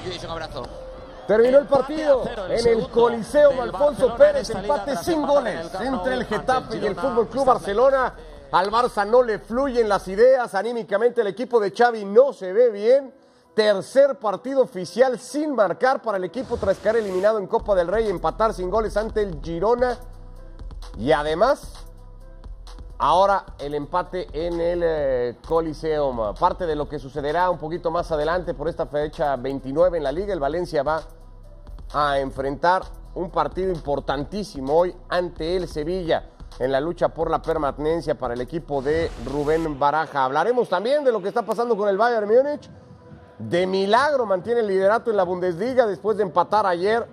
Luis, un abrazo. Terminó el partido en el Coliseo Alfonso Pérez, empate sin goles entre el Getafe y el Fútbol Club Barcelona. Al Barça no le fluyen las ideas, anímicamente el equipo de Xavi no se ve bien. Tercer partido oficial sin marcar para el equipo tras quedar eliminado en Copa del Rey, empatar sin goles ante el Girona. Y además, ahora el empate en el eh, Coliseum. Parte de lo que sucederá un poquito más adelante por esta fecha 29 en la liga. El Valencia va a enfrentar un partido importantísimo hoy ante el Sevilla en la lucha por la permanencia para el equipo de Rubén Baraja. Hablaremos también de lo que está pasando con el Bayern Múnich. De milagro mantiene el liderato en la Bundesliga después de empatar ayer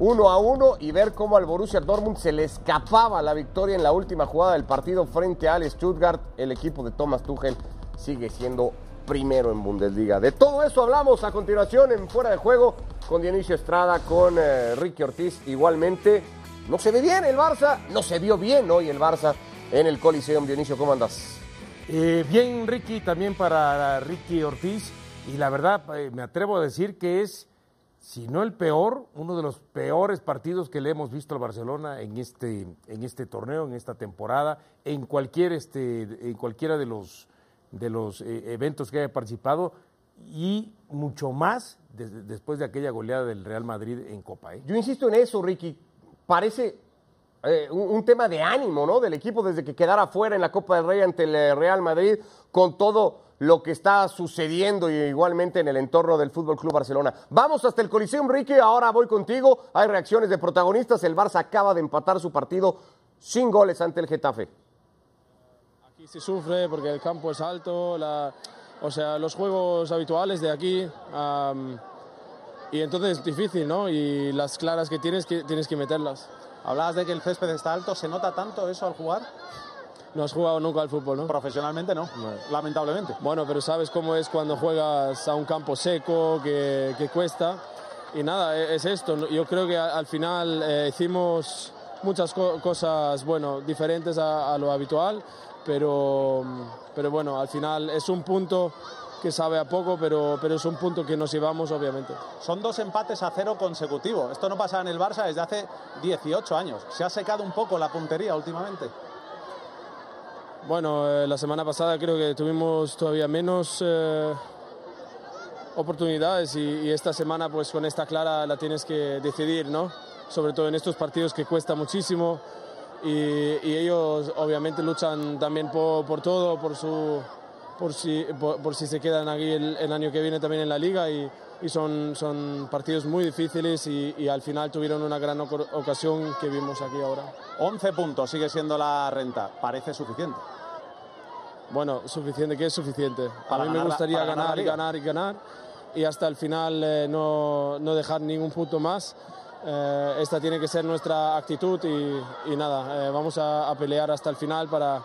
uno a uno y ver cómo al Borussia Dortmund se le escapaba la victoria en la última jugada del partido frente al Stuttgart. El equipo de Thomas Tuchel sigue siendo primero en Bundesliga. De todo eso hablamos a continuación en Fuera de Juego con Dionisio Estrada, con eh, Ricky Ortiz igualmente. No se ve bien el Barça, no se vio bien hoy el Barça en el Coliseum. Dionisio, ¿cómo andas? Eh, bien, Ricky, también para Ricky Ortiz. Y la verdad, eh, me atrevo a decir que es, si no el peor, uno de los peores partidos que le hemos visto al Barcelona en este, en este torneo, en esta temporada, en cualquier, este, en cualquiera de los, de los eh, eventos que haya participado y mucho más des- después de aquella goleada del Real Madrid en Copa. ¿eh? Yo insisto en eso, Ricky. Parece eh, un, un tema de ánimo, ¿no? Del equipo desde que quedara fuera en la Copa del Rey ante el Real Madrid, con todo lo que está sucediendo y igualmente en el entorno del Fútbol Club Barcelona. Vamos hasta el Coliseum, Ricky. Ahora voy contigo. Hay reacciones de protagonistas. El Barça acaba de empatar su partido sin goles ante el Getafe. Aquí se sufre porque el campo es alto, la- o sea, los juegos habituales de aquí. am, y entonces es difícil, ¿no? Y las claras que tienes, que tienes que meterlas. Hablabas de que el césped está alto, ¿se nota tanto eso al jugar? No has jugado nunca al fútbol, ¿no? Profesionalmente no, lamentablemente. Bueno, pero sabes cómo es cuando juegas a un campo seco, que, que cuesta. Y nada, e- es esto. Yo creo que al final eh, hicimos muchas co- cosas, bueno, diferentes a, a lo habitual, pero, pero bueno, al final es un punto que sabe a poco, pero, pero es un punto que nos llevamos, obviamente. Son dos empates a cero consecutivos. Esto no pasa en el Barça desde hace 18 años. Se ha secado un poco la puntería últimamente. Bueno, eh, la semana pasada creo que tuvimos todavía menos eh, oportunidades y, esta semana pues con esta clara la tienes que decidir, ¿no? Sobre todo en estos partidos que cuesta muchísimo y, ellos obviamente luchan también por, todo, por su por si, por si se quedan aquí el, el año que viene también en la liga y, y son, son partidos muy difíciles y, y al final tuvieron una gran ocasión que vimos aquí ahora. 11 puntos sigue siendo la renta. Parece suficiente. Bueno, suficiente, ¿qué es suficiente? Para a mí me la- gustaría ganar ganar ganar y ganar y hasta el final eh, no, no dejar ningún punto más. Eh, esta tiene que ser nuestra actitud y, y nada, eh, vamos a, a pelear hasta el final para,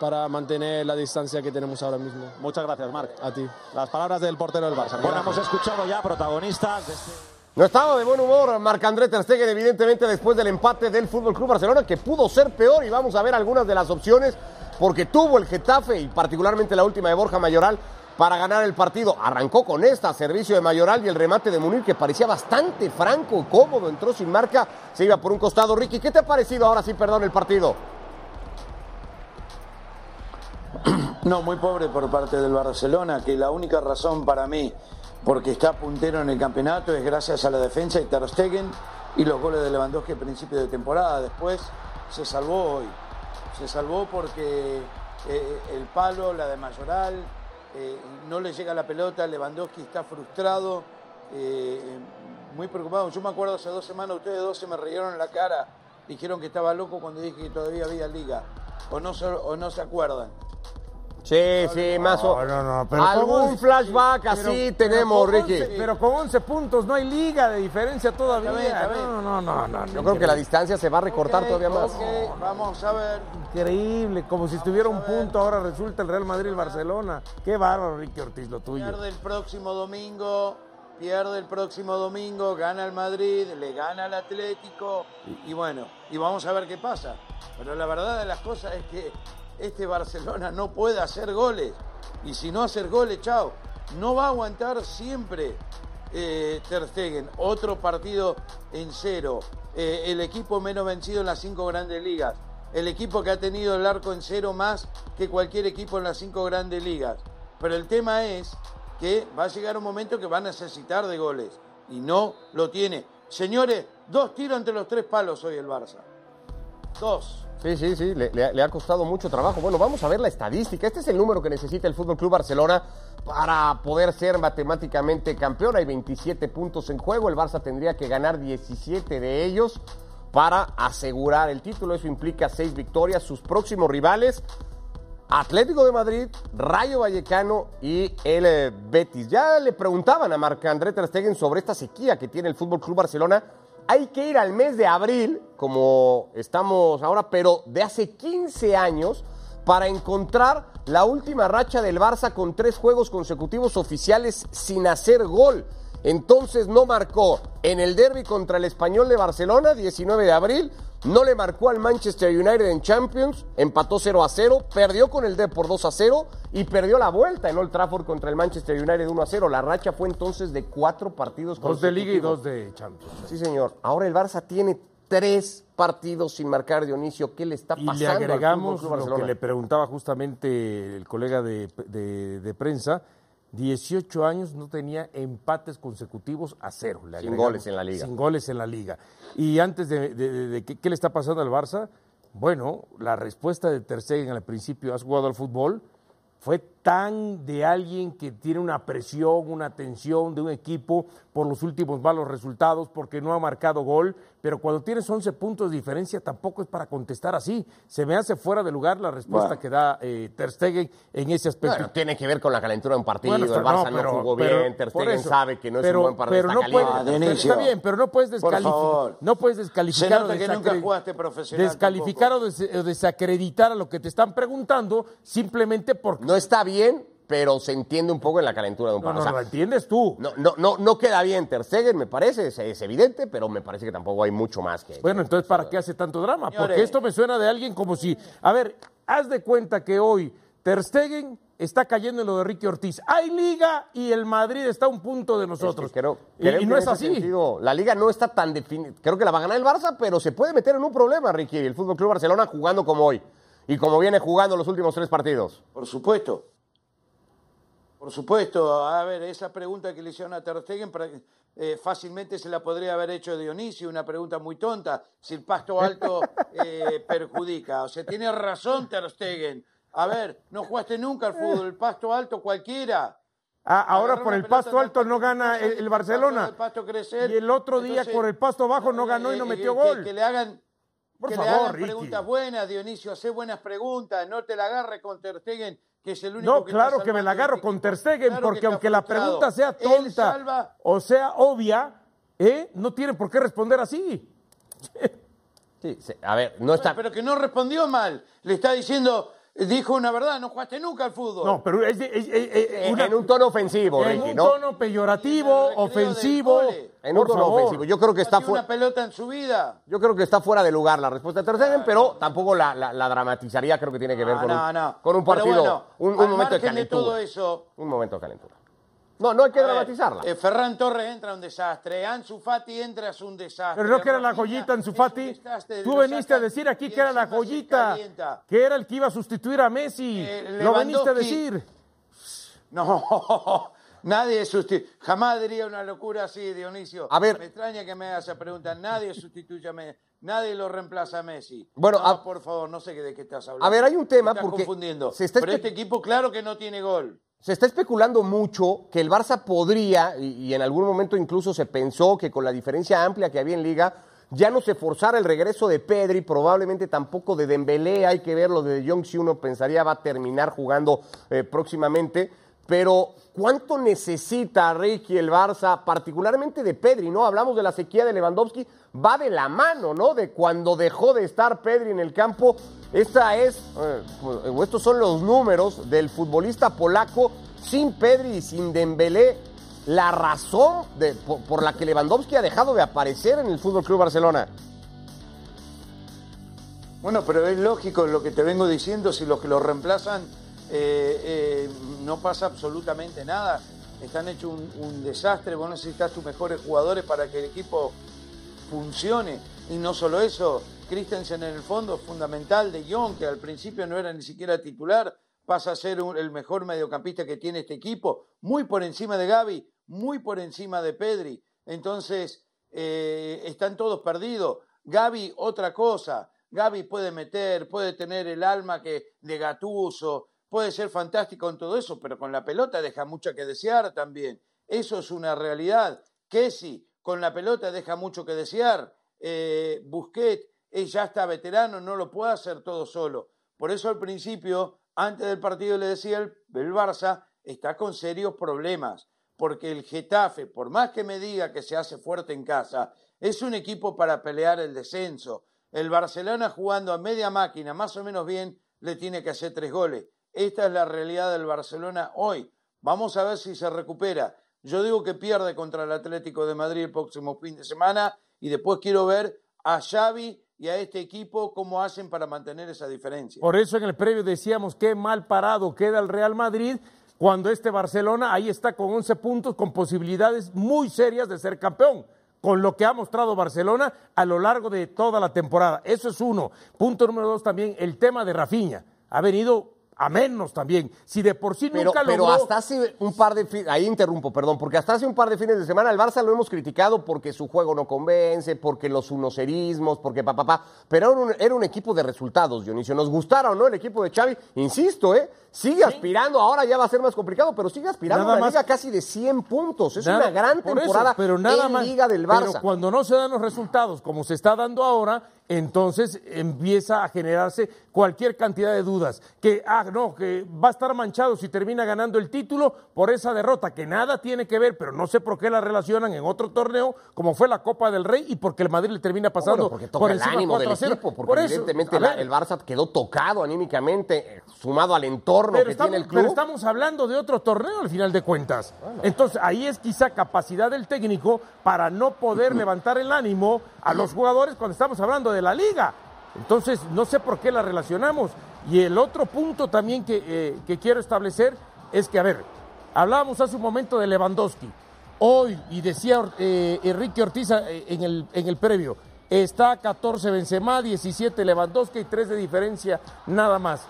para mantener la distancia que tenemos ahora mismo. Muchas gracias, Marc. A ti. Las palabras del portero del Barça. Bueno, hemos escuchado ya protagonistas de este... No estaba de buen humor Marc-André Ter Stegen, evidentemente después del empate del Fútbol Club Barcelona, que pudo ser peor y vamos a ver algunas de las opciones porque tuvo el Getafe y particularmente la última de Borja Mayoral para ganar el partido. Arrancó con esta, servicio de Mayoral y el remate de Munir que parecía bastante franco, cómodo, entró sin marca, se iba por un costado. Ricky, ¿qué te ha parecido ahora sí, perdón, el partido? No, muy pobre por parte del Barcelona, que la única razón para mí, porque está puntero en el campeonato, es gracias a la defensa y Ter Stegen y los goles de Lewandowski a principio de temporada. Después se salvó hoy. Se salvó porque eh, el palo, la de Mayoral, eh, no le llega la pelota, Lewandowski está frustrado, eh, muy preocupado. Yo me acuerdo hace dos semanas, ustedes dos se me rieron en la cara, dijeron que estaba loco cuando dije que todavía había liga. O no, o no se acuerdan. Sí, sí, más o No, no, no, pero Algún flashback Pero- así pero tenemos, con Ricky. 11 pero con 11 puntos no hay liga de diferencia todavía. Bien. No, no, no, no. Yo creo que la distancia se va a recortar todavía más. vamos a ver. Increíble, como si estuviera un punto, ahora resulta el Real Madrid y el Barcelona. Qué bárbaro, Ricky Ortiz, lo tuyo. Pierde el próximo domingo, pierde el próximo domingo, gana el Madrid, le gana al Atlético y bueno, y vamos a ver qué pasa. Pero la verdad de las cosas es que este Barcelona no puede hacer goles y si no hacer goles, chao. no va a aguantar siempre eh, Ter Stegen. Otro partido en cero. Eh, el equipo menos vencido en las cinco grandes ligas. El equipo que ha tenido el arco en cero más que cualquier equipo en las cinco grandes ligas. Pero el tema es que va a llegar un momento que va a necesitar de goles. Y no lo tiene. Señores, dos tiros entre los tres palos hoy el Barça. Dos. Sí, sí, sí, le, ha- costado mucho trabajo. Bueno, vamos a ver la estadística. Este es el número que necesita el Fútbol Club Barcelona para poder ser matemáticamente campeón. Hay 27 puntos en juego. El Barça tendría que ganar 17 de ellos para asegurar el título. Eso implica seis victorias. Sus próximos rivales: Atlético de Madrid, Rayo Vallecano y el eh, Betis. Ya le preguntaban a Marc-André Ter Stegen sobre esta sequía que tiene el Fútbol Club Barcelona. Hay que ir al mes de abril, como estamos ahora, pero de hace 15 años, para encontrar la última racha del Barça con tres juegos consecutivos oficiales sin hacer gol. Entonces no marcó en el derby contra el Español de Barcelona, 19 de abril, no le marcó al Manchester United en Champions, empató 0 a 0, perdió con el D por 2 a 0 y perdió la vuelta en Old Trafford contra el Manchester United 1 a 0. La racha fue entonces de cuatro partidos Dos de Liga y dos de Champions. Sí, señor. Ahora el Barça tiene tres partidos sin marcar Dionisio. ¿Qué le está Y pasando? le al agregamos Club lo que le preguntaba justamente el colega de, de- de prensa. 18 años no tenía empates consecutivos a cero. le Sin goles en la liga. Sin goles en la liga. Y antes de, de- de- de qué, qué le está pasando al Barça, bueno, la respuesta de Ter Stegen al principio, ¿has jugado al fútbol? Fue tan de alguien que tiene una presión, una tensión de un equipo por los últimos malos resultados, porque no ha marcado gol, pero cuando tienes 11 puntos de diferencia tampoco es para contestar así. Se me hace fuera de lugar la respuesta Bueno. que da eh, Ter Stegen en ese aspecto. Bueno, tiene que ver con la calentura de un partido. Bueno, el Barça no, jugó pero- bien. Ter por Stegen eso. sabe que no es un buen partido. pero está no puede-. Está bien, pero no puedes descalificar. No puedes descalificar Se nota o que nunca desacre- jugaste profesional Descalificar o, des- o desacreditar a lo que te están preguntando simplemente porque No está bien, pero se entiende un poco en la calentura de un no, partido. no, O sea, lo entiendes tú. no, no, no, no queda bien Ter Stegen, me parece, es, es evidente, pero me parece que tampoco hay mucho más que... Bueno, entonces, ¿para qué hace tanto drama? Porque esto me suena de alguien como si. A ver, haz de cuenta que hoy Ter Stegen está cayendo en lo de Ricky Ortiz. Hay liga y el Madrid está a un punto de Es que nosotros. creo- y, creo y que no es así. sentido, la liga no está tan definida. Creo que la va a ganar el Barça, pero se puede meter en un problema, Ricky, el Fútbol Club Barcelona jugando como hoy y como viene jugando los últimos tres partidos. Por supuesto. Por supuesto. A ver, esa pregunta que le hicieron a Ter Stegen eh, fácilmente se la podría haber hecho Dionisio, una pregunta muy tonta, si el pasto alto eh, perjudica. O sea, tiene razón Ter Stegen. A ver, no jugaste nunca al fútbol, el pasto alto cualquiera. Ah, ahora por el pasto alto no gana el, el el Barcelona. pasto del pasto crecer. y el otro día Entonces, por el pasto bajo no ganó y no eh, metió gol. Que, le hagan, Por que le favor, hagan Ricky. preguntas buenas, Dionisio, hace buenas preguntas, no te la agarres con Ter Stegen, que es el único No, que claro que me la agarro el con. Ter Stegen, Claro porque aunque la pregunta sea tonta salva- o sea obvia, ¿eh? no tiene por qué responder así. Sí, sí, a ver, no está... Pero que no respondió mal. Le está diciendo, dijo una verdad, no jugaste nunca al fútbol. No, pero es, de- es- es- es- en, una- en un tono ofensivo, en Ricky, un ¿no? tono peyorativo, En el recreo del ofensivo. cole. En un Por tono favor. ofensivo. Yo creo que está Pateó una fuera... pelota en su vida. Yo creo que está fuera de lugar la respuesta de Ter Stegen, pero tampoco la, la- la dramatizaría, creo que tiene que ver con, no, un, no. con un Pero partido, bueno, un, un al momento de margen de todo calentura. eso, Un momento de calentura. No, no hay que A ver, dramatizarla. eh, Ferran Torres entra a un desastre, Ansu Fati entra es un desastre. Pero no que era la joyita en su es un Fati. Tú veniste a decir aquí que era la joyita, que era el que iba a sustituir a Messi. Eh, Lo veniste a decir. No, nadie sustituye. Jamás diría una locura así, Dionisio. A ver. Me extraña que me haga esa pregunta. Nadie sustituye a Messi. Nadie lo reemplaza a Messi. Bueno, no, a- por favor, no sé de qué estás hablando. A ver, hay un tema Me estás porque confundiendo. se está Pero este equipo, claro que no tiene gol. Se está especulando mucho que el Barça podría, y, en algún momento incluso se pensó que con la diferencia amplia que había en Liga, ya no se forzara el regreso de Pedri, probablemente tampoco de Dembélé, hay que ver lo de De Jong si uno pensaría va a terminar jugando eh, próximamente, pero ¿cuánto necesita Ricky el Barça, particularmente de Pedri, no? Hablamos de la sequía de Lewandowski, va de la mano, ¿no? De cuando dejó de estar Pedri en el campo, esta es, eh, estos son los números del futbolista polaco sin Pedri y sin Dembélé, la razón de- por, por la que Lewandowski ha dejado de aparecer en el Fútbol Club Barcelona. Bueno, pero es lógico lo que te vengo diciendo, si los que lo reemplazan eh, eh, no pasa absolutamente nada. Están hechos un, desastre, vos necesitas tus mejores jugadores para que el equipo funcione. Y no solo eso, Christensen en el fondo fundamental, de Jong, que al principio no era ni siquiera titular, pasa a ser el mejor mediocampista que tiene este equipo, muy por encima de Gaby, muy por encima de Pedri. Entonces, eh, están todos perdidos. Gaby, otra cosa. Gaby puede meter, puede tener el alma que de Gatuso, puede ser fantástico en todo eso, pero con la pelota deja mucho que desear también. Eso es una realidad. Kessi, con la pelota deja mucho que desear. Eh, Busquets ya está veterano, no lo puede hacer todo solo. Por eso al principio, antes del partido, le decía el, el Barça está con serios problemas, porque el Getafe, por más que me diga que se hace fuerte en casa, es un equipo para pelear el descenso. El Barcelona jugando a media máquina, más o menos bien, le tiene que hacer tres goles. Esta es la realidad del Barcelona hoy. Vamos a ver si se recupera. Yo digo que pierde contra el Atlético de Madrid el próximo fin de semana y después quiero ver a Xavi y a este equipo cómo hacen para mantener esa diferencia. Por eso en el previo decíamos qué mal parado queda el Real Madrid cuando este Barcelona ahí está con 11 puntos con posibilidades muy serias de ser campeón. Con lo que ha mostrado Barcelona a lo largo de toda la temporada. Eso es uno. Punto número dos también, el tema de Rafinha. Ha venido a menos también. Si de por sí Pero, nunca pero logró... hasta hace un par de fines, ahí interrumpo, perdón, porque hasta hace un par de fines de semana el Barça lo hemos criticado porque su juego no convence, porque los unocerismos, porque papá, pa, pa, pero era un, era un equipo de resultados, Dionisio. Nos gustara o no el equipo de Xavi, insisto, ¿eh? Sigue aspirando, ahora ya va a ser más complicado, pero sigue aspirando Nada a una más- liga casi de 100 puntos. Es Nada- una gran eso, temporada pero nada en más, liga del Pero Barça. cuando no se dan los resultados como se está dando ahora, entonces empieza a generarse cualquier cantidad de dudas. Que, ah, no, que va a estar manchado si termina ganando el título por esa derrota, que nada tiene que ver, pero no sé por qué la relacionan en otro torneo, como fue la Copa del Rey, y porque el Madrid le termina pasando Bueno, porque por toca el encima ánimo del 4 a 0. equipo, porque Por eso, evidentemente ver, el Barça quedó tocado anímicamente, eh, sumado al entorno pero que estamos, tiene el pero club. estamos hablando de otro torneo al final de cuentas. Entonces, ahí es quizá capacidad del técnico para no poder levantar el ánimo a los jugadores cuando estamos hablando de la liga. Entonces, no sé por qué la relacionamos. Y el otro punto también que, eh, quiero establecer es que, a ver, hablábamos hace un momento de Lewandowski. Hoy, y decía eh, Enrique Ortiz eh, en el, en el previo, está 14 Benzema, 17 Lewandowski y 3 de diferencia nada más.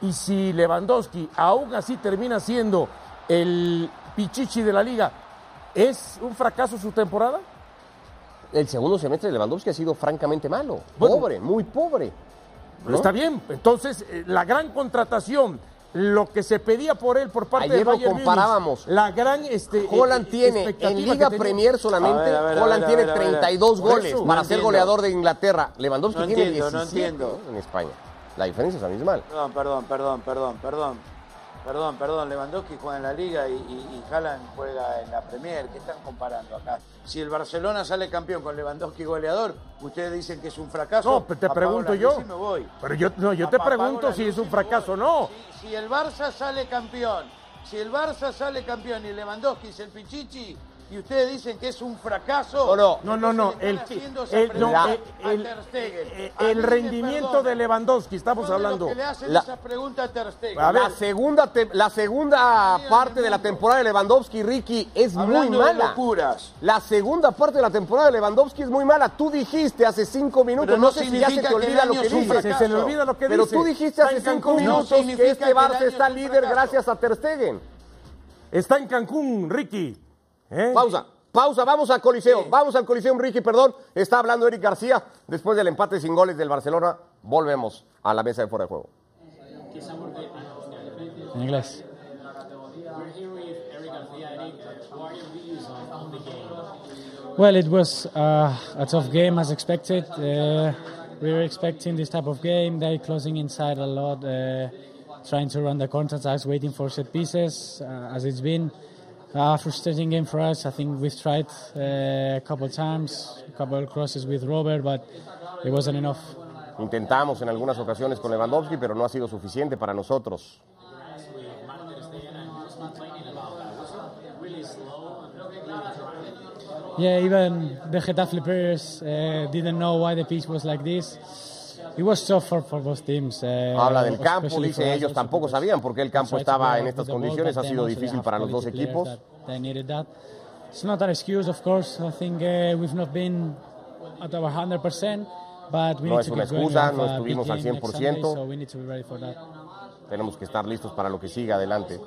Y si Lewandowski aún así termina siendo el pichichi de la liga, ¿es un fracaso su temporada? El segundo semestre de Lewandowski ha sido francamente malo. Bueno. pobre, muy pobre. ¿no? Está bien. Entonces, eh, la gran contratación, lo que se pedía por él por parte Ayer de lo Bayern Múnich, comparábamos. la gran este, Holland eh, tiene expectativa en Liga Premier solamente, A ver, a ver, a Holland a tiene ver, a ver. 32 Por goles eso, para no ser entiendo. goleador de Inglaterra. Lewandowski No tiene entiendo, no 17 entiendo. en España. La diferencia es abismal. Perdón, perdón, perdón, perdón, perdón. Perdón, perdón, Lewandowski juega en la Liga y, y, y Haaland juega en la Premier. ¿Qué están comparando acá? Si el Barcelona sale campeón con Lewandowski goleador, ustedes dicen que es un fracaso. No, pero te apago pregunto yo. me voy. Pero yo, no, yo te Apago pregunto si es un fracaso o no. Si, si el Barça sale campeón, si el Barça sale campeón y Lewandowski es el Pichichi y ustedes dicen que es un fracaso. No, No, no, no. El, el- no, el- el- eh, el rendimiento de Lewandowski, estamos hablando. que le hacen La- esa pregunta a Ter Stegen. A ver, la segunda, te- la segunda parte de la temporada de Lewandowski, Ricky, es muy de mala. locuras. La segunda parte de la temporada de Lewandowski es muy mala. Tú dijiste hace cinco minutos, Pero no, no sé si ya se significa te olvida lo que es un dices. se, se le olvida lo que Pero dice. tú dijiste hace cinco Cancún. minutos No que este Barça está líder gracias a Ter Stegen. Está en Cancún, Ricky. ¿Eh? Pausa, pausa, vamos al Coliseo, vamos al Coliseo, Ricky, perdón. Está hablando Eric García. Después del empate sin goles del Barcelona, volvemos a la mesa de fuera de juego. En inglés. Well, it was uh, a tough game as expected. Uh, we were expecting this type of game. They closing inside a lot, uh, trying to run the counterattacks, waiting for set pieces, uh, as it's been. A frustrating game for us. I think we've tried uh, a couple times, a couple of crosses with Robert, but it wasn't enough. Intentamos en algunas ocasiones con Lewandowski, pero no ha sido suficiente para nosotros. Yeah, even the Getafe players uh, didn't know why the pitch was like this. It was tough for, for both teams. Uh, Habla del campo, dice ellos tampoco sabían por qué el campo estaba en estas condiciones, ha sido difícil para los dos equipos. that They needed that. It's not an excuse, of course. I think uh, we've not been at our 100%, but we No es una excusa, no big estuvimos al game next Sunday, 100%. so we need to be ready for that. Tenemos que estar listos para lo que siga adelante.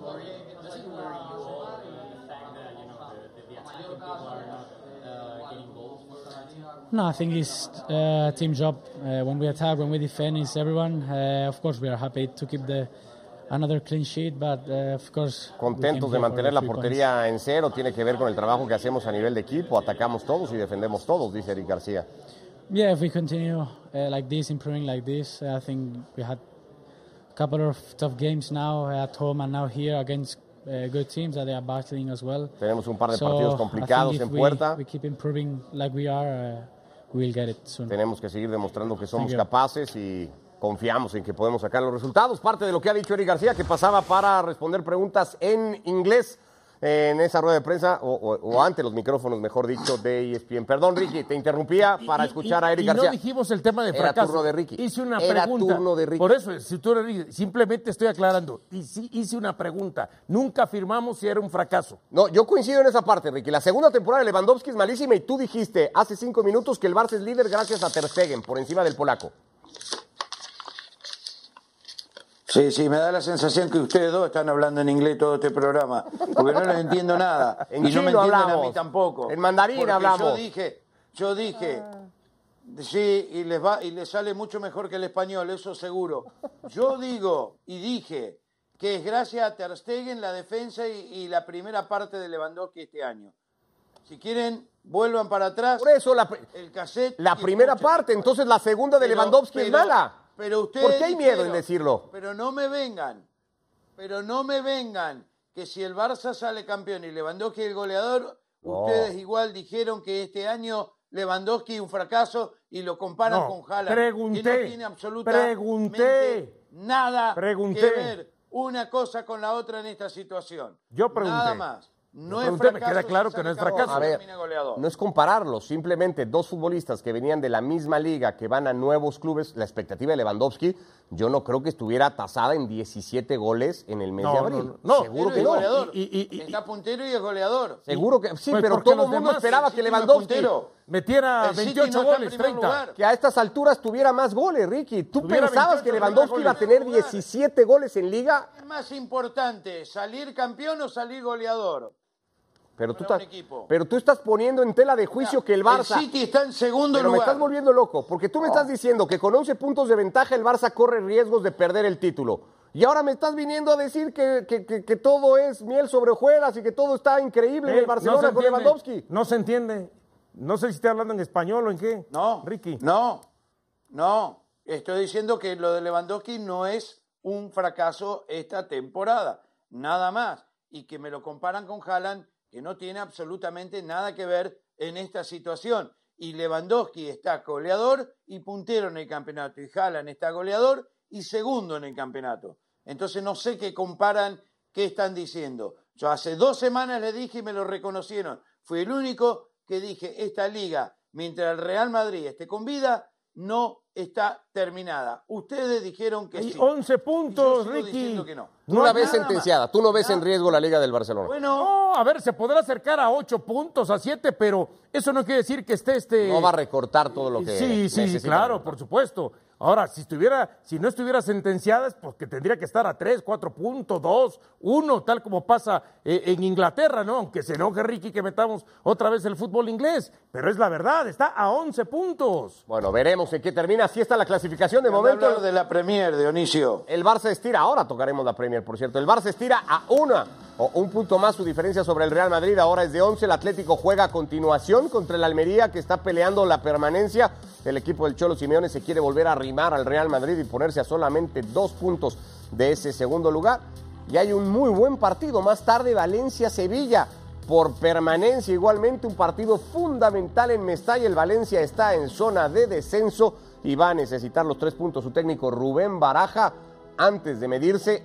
No, I think it's uh, team job. Uh, when we attack, when we defend, it's everyone. Uh, of course, we are happy to keep the another clean sheet, but uh, of course, Contentos de mantener la three points. portería en cero, tiene que ver con el trabajo que hacemos a nivel de equipo, atacamos todos y defendemos todos, dice Eric García. Yeah, if we continue uh, like this, improving like this, I think we had a couple of tough games now at home and now here against uh, good teams that they are battling as well. Tenemos un par de So, partidos complicados en we- puerta. We keep improving like we are, uh, we'll get it soon. Tenemos que seguir demostrando que somos capaces y confiamos en que podemos sacar los resultados. Parte de lo que ha dicho Eric García, que pasaba para responder preguntas en inglés en esa rueda de prensa, o, o- o ante los micrófonos, mejor dicho, de ESPN. Perdón, Ricky, te interrumpía para Y- escuchar y- a Eric y García. no dijimos el tema de Era fracaso. turno de Ricky. Hice una Era pregunta. turno de Ricky. Por eso, si tú eres- simplemente estoy aclarando. Y sí hice una pregunta. Nunca afirmamos si era un fracaso. No, yo coincido en esa parte, Ricky. La segunda temporada de Lewandowski es malísima y tú dijiste hace cinco minutos que el Barça es líder gracias a Ter Stegen, por encima del polaco. Sí, sí, me da la sensación que ustedes dos están hablando en inglés todo este programa, porque no les entiendo nada. En y no me entienden a hablamos. mí tampoco. En mandarín Porque hablamos. Yo dije, yo dije, sí, y les va y les sale mucho mejor que el español, eso seguro. Yo digo y dije que es gracias a Ter Stegen la defensa y, y la primera parte de Lewandowski este año. Si quieren, vuelvan para atrás. Por eso la, el cassette. la primera escuchen. parte, entonces la segunda de Pero- Lewandowski es mala. Pero ustedes ¿Por qué hay miedo en decirlo? Pero no me vengan, pero no me vengan que si el Barça sale campeón y Lewandowski el goleador, No. ustedes igual dijeron que este año Lewandowski un fracaso y lo comparan No, con Haaland. pregunté, que no tiene absolutamente pregunté, nada pregunté. que ver una cosa con la otra en esta situación. Yo pregunté. Nada más. No es pregunté, me fracaso queda claro que no es fracaso. A ver, no es compararlo, simplemente dos futbolistas que venían de la misma liga, que van a nuevos clubes, la expectativa de Lewandowski, yo no creo que estuviera tasada en 17 goles en el mes No, de abril. no, no. Seguro Pero que es no. goleador. Y- y- y- Está puntero y es goleador. Seguro que sí, Pues pero porque todo el mundo esperaba que Lewandowski puntero. Metiera El City 28 no está en goles, primer 30. lugar. que a estas alturas tuviera más goles, Ricky. ¿Tú Tuviera pensabas 28 que Lewandowski iba a tener 17 goles en liga? ¿Qué es más importante, salir campeón o salir goleador? Pero tú, estás- pero tú estás poniendo en tela de juicio que el Barça... City está en segundo Pero me lugar. estás volviendo loco, porque tú me estás diciendo que con 11 puntos de ventaja el Barça corre riesgos de perder el título. Y ahora me estás viniendo a decir que, que- que- que todo es miel sobre hojuelas y que todo está increíble en Eh, el Barcelona no se con entiende, Lewandowski. No se entiende. No sé si está hablando en español o en qué. No, Ricky. No, no. Estoy diciendo que lo de Lewandowski no es un fracaso esta temporada. Nada más. Y que me lo comparan con Haaland, que no tiene absolutamente nada que ver en esta situación. Y Lewandowski está goleador y puntero en el campeonato. Y Haaland está goleador y segundo en el campeonato. Entonces no sé qué comparan, qué están diciendo. Yo hace dos semanas le dije y me lo reconocieron. Fui el único que dije, esta liga, mientras el Real Madrid esté con vida, no está terminada. Ustedes dijeron que Hay sí. 11 Y yo puntos, sigo Ricky. que no. Tú la ves sentenciada, tú no ves en riesgo la Liga del Barcelona. Bueno, No, a ver, se podrá acercar a 8 puntos, a 7, pero eso no quiere decir que esté este. No va a recortar todo lo que Sí, sí, necesita. claro, por supuesto. Ahora, si estuviera, si no estuviera sentenciada, es porque tendría que estar a 3, 4 puntos, 2, 1, tal como pasa eh, en Inglaterra, ¿no? Aunque se enoje Ricky que metamos otra vez el fútbol inglés. Pero es la verdad, está a 11 puntos. Bueno, veremos en qué termina. Así está la clasificación de momento de la Premier, Dionisio. El Barça estira, ahora tocaremos la Premier, por cierto. El Barça estira a una o un punto más su diferencia sobre el Real Madrid. Ahora es de 11. El Atlético juega a continuación contra el Almería, que está peleando la permanencia. El equipo del Cholo Simeone se quiere volver a arrimar al Real Madrid y ponerse a solamente dos puntos de ese segundo lugar. Y hay un muy buen partido más tarde, Valencia-Sevilla. Por permanencia, igualmente un partido fundamental en Mestalla. El Valencia está en zona de descenso y va a necesitar los tres puntos su técnico Rubén Baraja antes de medirse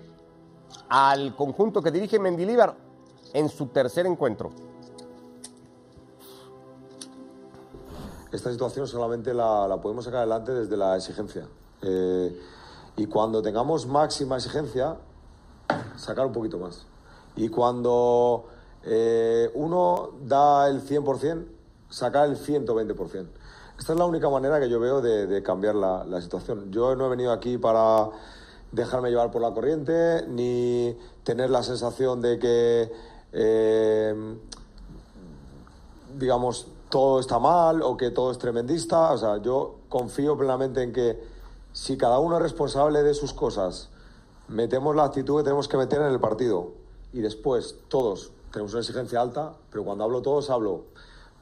al conjunto que dirige Mendilíbar en su tercer encuentro. Esta situación solamente la, la podemos sacar adelante desde la exigencia. Eh, y cuando tengamos máxima exigencia, sacar un poquito más. Y cuando eh, uno da el 100%, sacar el 120%. Esta es la única manera que yo veo de, cambiar la, la situación. Yo no he venido aquí para dejarme llevar por la corriente, ni tener la sensación de que, eh, digamos, todo está mal o que todo es tremendista. O sea, yo confío plenamente en que si cada uno es responsable de sus cosas, metemos la actitud que tenemos que meter en el partido y después todos tenemos una exigencia alta, pero cuando hablo todos hablo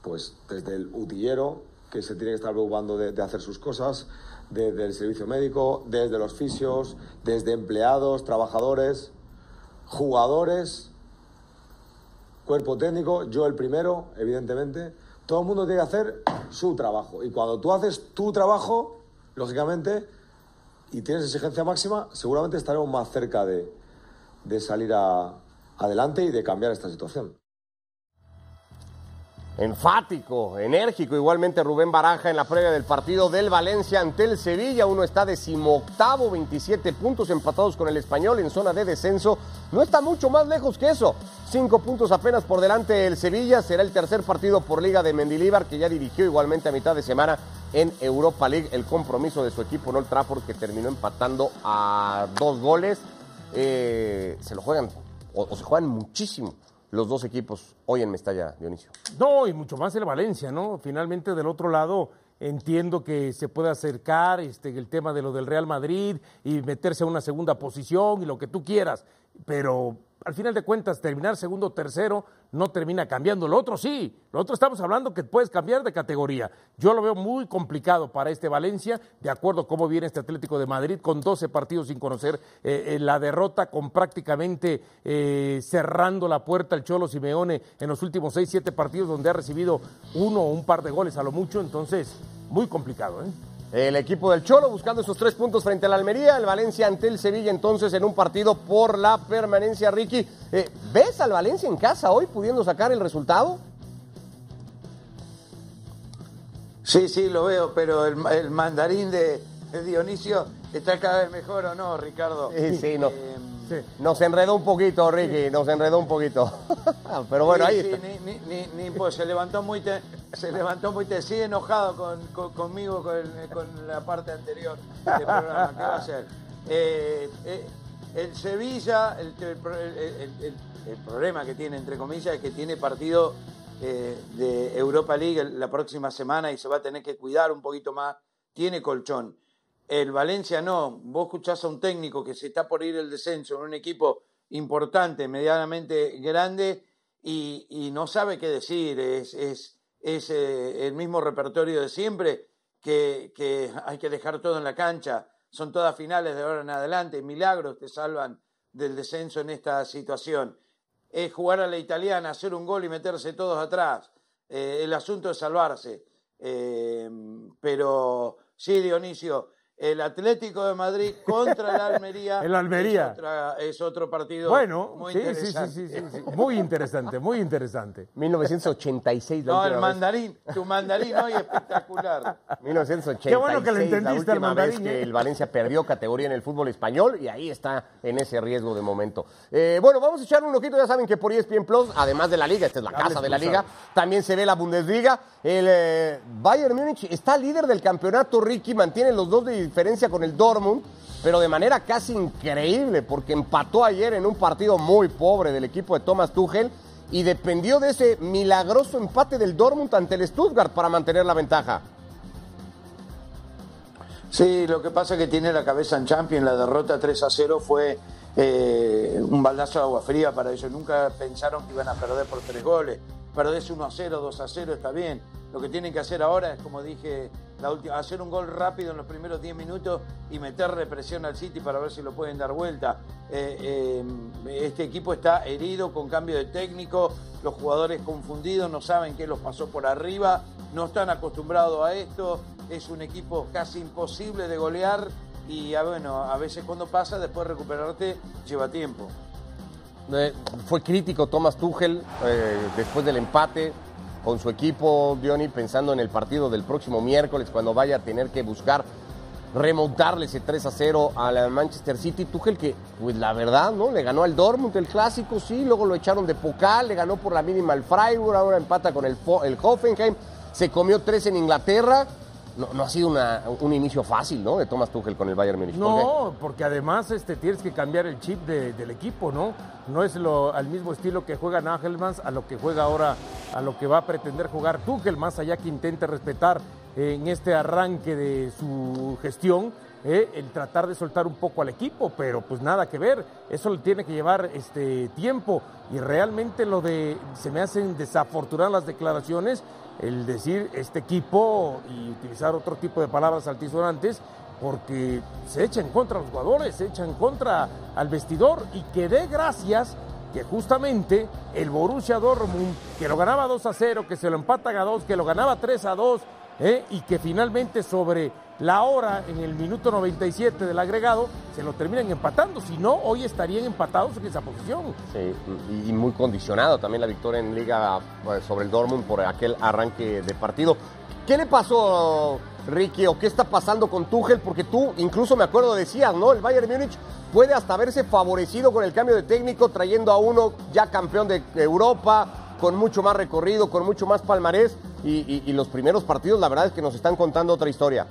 pues desde el utillero, que se tiene que estar preocupando de, de hacer sus cosas, desde el servicio médico, desde los fisios, desde empleados, trabajadores, jugadores, cuerpo técnico, yo el primero, evidentemente. Todo el mundo tiene que hacer su trabajo. Y cuando tú haces tu trabajo, lógicamente, y tienes exigencia máxima, seguramente estaremos más cerca de, de salir a- adelante y de cambiar esta situación. Enfático, enérgico, igualmente Rubén Baraja en la previa del partido del Valencia ante el Sevilla. Uno está decimoctavo, 27 puntos empatados con el español en zona de descenso. No está mucho más lejos que eso. Cinco puntos apenas por delante el Sevilla. Será el tercer partido por liga de Mendilíbar, que ya dirigió igualmente a mitad de semana en Europa League. El compromiso de su equipo en Old Trafford, que terminó empatando a dos goles. Eh, se lo juegan, o, o se juegan muchísimo los dos equipos hoy en Mestalla, Dionisio. No, y mucho más el Valencia, ¿no? Finalmente del otro lado entiendo que se puede acercar este, el tema de lo del Real Madrid y meterse a una segunda posición y lo que tú quieras, pero al final de cuentas terminar segundo o tercero no termina cambiando. Lo otro sí, lo otro estamos hablando que puedes cambiar de categoría. Yo lo veo muy complicado para este Valencia, de acuerdo a cómo viene este Atlético de Madrid, con 12 partidos sin conocer eh, eh, la derrota, con prácticamente eh, cerrando la puerta el Cholo Simeone en los últimos 6, 7 partidos donde ha recibido uno o un par de goles a lo mucho, entonces muy complicado. ¿eh? El equipo del Cholo buscando esos tres puntos frente al Almería, el Valencia ante el Sevilla entonces en un partido por la permanencia, Ricky. Eh, ¿Ves al Valencia en casa hoy pudiendo sacar el resultado? Sí, sí, lo veo, pero el, el mandarín de, de Dionisio está cada vez mejor o no, Ricardo. Sí, sí, no. Eh, Nos enredó un poquito, Ricky, nos enredó un poquito. Pero bueno, sí, ahí sí, está. ni, ni, ni, ni, pues, se levantó muy te- se levantó muy te- sigue enojado con, con- conmigo con, la parte anterior del programa. ¿Qué va a hacer? Eh, eh, el Sevilla, el, el pro- el- el- el- el problema que tiene, entre comillas, es que tiene partido eh, de Europa League la próxima semana y se va a tener que cuidar un poquito más. Tiene colchón. El Valencia no. Vos escuchás a un técnico que se está por ir el descenso en un equipo importante, medianamente grande, y, no sabe qué decir. Es, es eh, el mismo repertorio de siempre, que, que hay que dejar todo en la cancha. Son todas finales de ahora en adelante. Milagros te salvan del descenso en esta situación. Es jugar a la italiana, hacer un gol y meterse todos atrás. Eh, el asunto es salvarse. Eh, pero sí, Dionisio, el Atlético de Madrid contra el Almería. El Almería. Es, otra- es otro partido Bueno, muy sí, sí, sí, interesante. sí, sí, sí. muy interesante, muy interesante. 1986 la No, el mandarín, tu mandarín hoy espectacular. 1986, Qué bueno que le la entendiste al última mandarín, vez que ¿eh? el Valencia perdió categoría en el fútbol español y ahí está en ese riesgo de momento. Eh, bueno, vamos a echar un ojito, ya saben que por ESPN Plus, además de la Liga, esta es la casa de la. Liga, también se ve la Bundesliga. El eh, Bayern Múnich está líder del campeonato, Ricky, mantiene los dos de diferencia con el Dortmund, pero de manera casi increíble, porque empató ayer en un partido muy pobre del equipo de Thomas Tuchel y dependió de ese milagroso empate del Dortmund ante el Stuttgart para mantener la ventaja. Sí, lo que pasa es que tiene la cabeza en Champions. La derrota 3 a 0 fue eh, un baldazo de agua fría para ellos. Nunca pensaron que iban a perder por tres goles. Perdés 1 a 0, 2 a 0, está bien. Lo que tienen que hacer ahora es, como dije, hacer un gol rápido en los primeros 10 minutos y meterle presión al City para ver si lo pueden dar vuelta. Eh, eh, este equipo está herido con cambio de técnico, los jugadores confundidos, no saben qué los pasó por arriba, no están acostumbrados a esto. Es un equipo casi imposible de golear y ah, bueno, a veces cuando pasa, después recuperarte lleva tiempo. Eh, fue crítico Thomas Tuchel eh, después del empate con su equipo, Diony, pensando en el partido del próximo miércoles, cuando vaya a tener que buscar remontarle ese 3 a 0 al Manchester City. Tuchel que, pues la verdad, ¿no? Le ganó al Dortmund el clásico, sí, luego lo echaron de Pocal, le ganó por la mínima al Freiburg, ahora empata con el, el Hoffenheim, se comió tres en Inglaterra. No, ha sido una- un inicio fácil, ¿no? De Thomas Tuchel con el Bayern Múnich. No, porque además este, tienes que cambiar el chip de- del equipo, ¿no? No es lo, al mismo estilo que juega Nagelmans a lo que juega ahora, a lo que va a pretender jugar Tuchel, más allá que intente respetar eh, en este arranque de su gestión eh, el tratar de soltar un poco al equipo, pero pues nada que ver, eso le tiene que llevar este tiempo y realmente lo de, se me hacen desafortunadas las declaraciones, el decir este equipo y utilizar otro tipo de palabras altisonantes, porque se echa en contra a los jugadores, se echa en contra al vestidor y que dé gracias que justamente el Borussia Dortmund, que lo ganaba 2 a 0, que se lo empatan a 2, que lo ganaba 3 a 2, ¿eh? y que finalmente sobre la hora, en el minuto 97 del agregado, se lo terminan empatando. Si no, hoy estarían empatados en esa posición. Sí, y, muy condicionado también la victoria en Liga pues, sobre el Dortmund por aquel arranque de partido. ¿Qué le pasó, Ricky, o qué está pasando con Tuchel? Porque tú, incluso me acuerdo, decías, ¿no? El Bayern Múnich puede hasta verse favorecido con el cambio de técnico, trayendo a uno ya campeón de Europa, con mucho más recorrido, con mucho más palmarés, y, y- y los primeros partidos, la verdad es que nos están contando otra historia.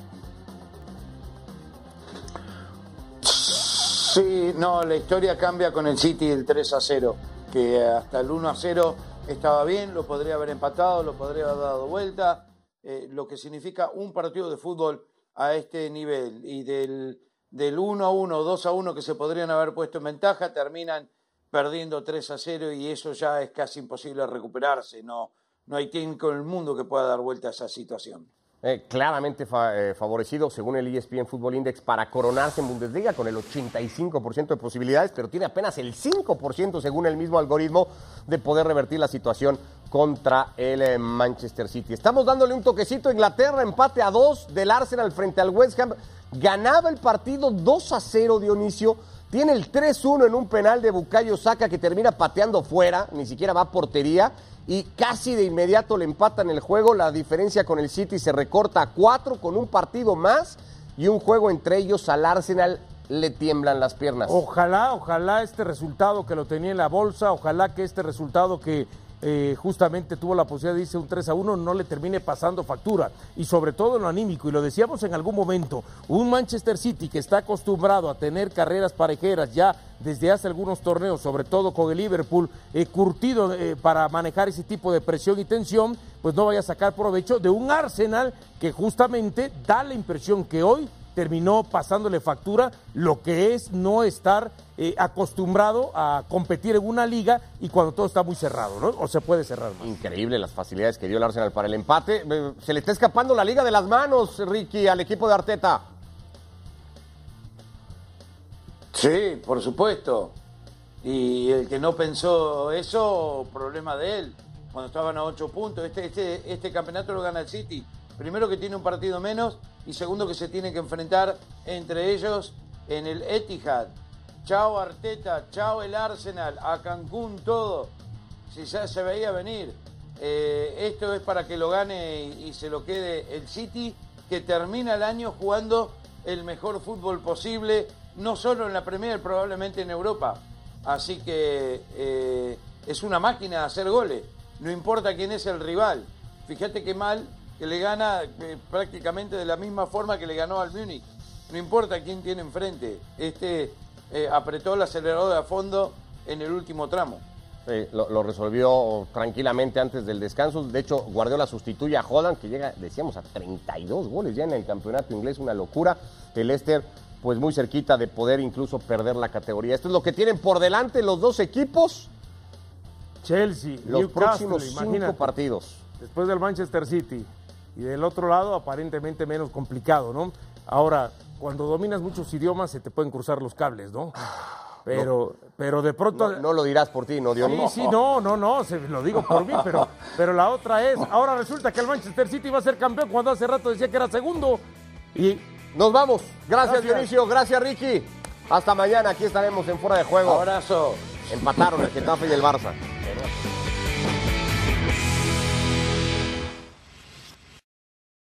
Sí, no, la historia cambia con el City del 3 a 0, que hasta el 1 a 0 estaba bien, lo podría haber empatado, lo podría haber dado vuelta, eh, lo que significa un partido de fútbol a este nivel. Y del, del 1 a 1, 2 a 1 que se podrían haber puesto en ventaja, terminan perdiendo 3 a 0 y eso ya es casi imposible recuperarse, no, no hay técnico en el mundo que pueda dar vuelta a esa situación. Eh, claramente eh, favorecido, según el ESPN Football Index, para coronarse en Bundesliga con el 85% de posibilidades, pero tiene apenas el 5%, según el mismo algoritmo, de poder revertir la situación contra el eh, Manchester City. Estamos dándole un toquecito a Inglaterra, empate a 2 del Arsenal frente al West Ham. Ganaba el partido 2 a 0 Dionisio. Tiene el 3-1 en un penal de Bukayo Saka que termina pateando fuera, ni siquiera va a portería y casi de inmediato le empatan el juego. La diferencia con el City se recorta a cuatro con un partido más y un juego entre ellos al Arsenal le tiemblan las piernas. Ojalá, ojalá este resultado que lo tenía en la bolsa, ojalá que este resultado que eh, justamente tuvo la posibilidad de irse un 3 a 1 no le termine pasando factura. Y sobre todo en lo anímico, y lo decíamos en algún momento, un Manchester City que está acostumbrado a tener carreras parejeras ya desde hace algunos torneos, sobre todo con el Liverpool, eh, curtido eh, para manejar ese tipo de presión y tensión, pues no vaya a sacar provecho de un Arsenal que justamente da la impresión que hoy terminó pasándole factura lo que es no estar eh, acostumbrado a competir en una liga y cuando todo está muy cerrado, ¿no? O se puede cerrar más. Increíble las facilidades que dio el Arsenal para el empate. Eh, Se le está escapando la liga de las manos, Ricky, al equipo de Arteta. Sí, por supuesto. Y el que no pensó eso, problema de él. Cuando estaban a ocho puntos, este, este, este campeonato lo gana el City. Primero que tiene un partido menos y segundo que se tiene que enfrentar entre ellos en el Etihad. Chao Arteta, chao el Arsenal, a Cancún todo. Si ya se veía venir. Eh, esto es para que lo gane y, se lo quede el City, que termina el año jugando el mejor fútbol posible, no solo en la Premier, probablemente en Europa. Así que eh, es una máquina de hacer goles, no importa quién es el rival. Fíjate qué mal que le gana eh, prácticamente de la misma forma que le ganó al Múnich. No importa quién tiene enfrente, este eh, apretó el acelerador a fondo en el último tramo. Sí, lo, lo resolvió tranquilamente antes del descanso. De hecho, Guardiola sustituye a Holland, que llega, decíamos, a 32 goles ya en el campeonato inglés, una locura. El Leicester, pues muy cerquita de poder incluso perder la categoría. Esto es lo que tienen por delante los dos equipos, Chelsea, los Newcastle, próximos cinco imagínate. partidos. Después del Manchester City. Y del otro lado, aparentemente menos complicado, ¿no? Ahora, cuando dominas muchos idiomas, se te pueden cruzar los cables, ¿no? Pero, pero de pronto. No, no lo dirás por ti, ¿no, Sí, Dionisio? sí, no, no, no, se, lo digo por mí, pero, pero la otra es, ahora resulta que el Manchester City va a ser campeón cuando hace rato decía que era segundo. Y Nos vamos. Gracias, Gracias. Dionisio. Gracias, Ricky. Hasta mañana. Aquí estaremos en Fuera de Juego. Abrazo. Empataron el Getafe y el Barça.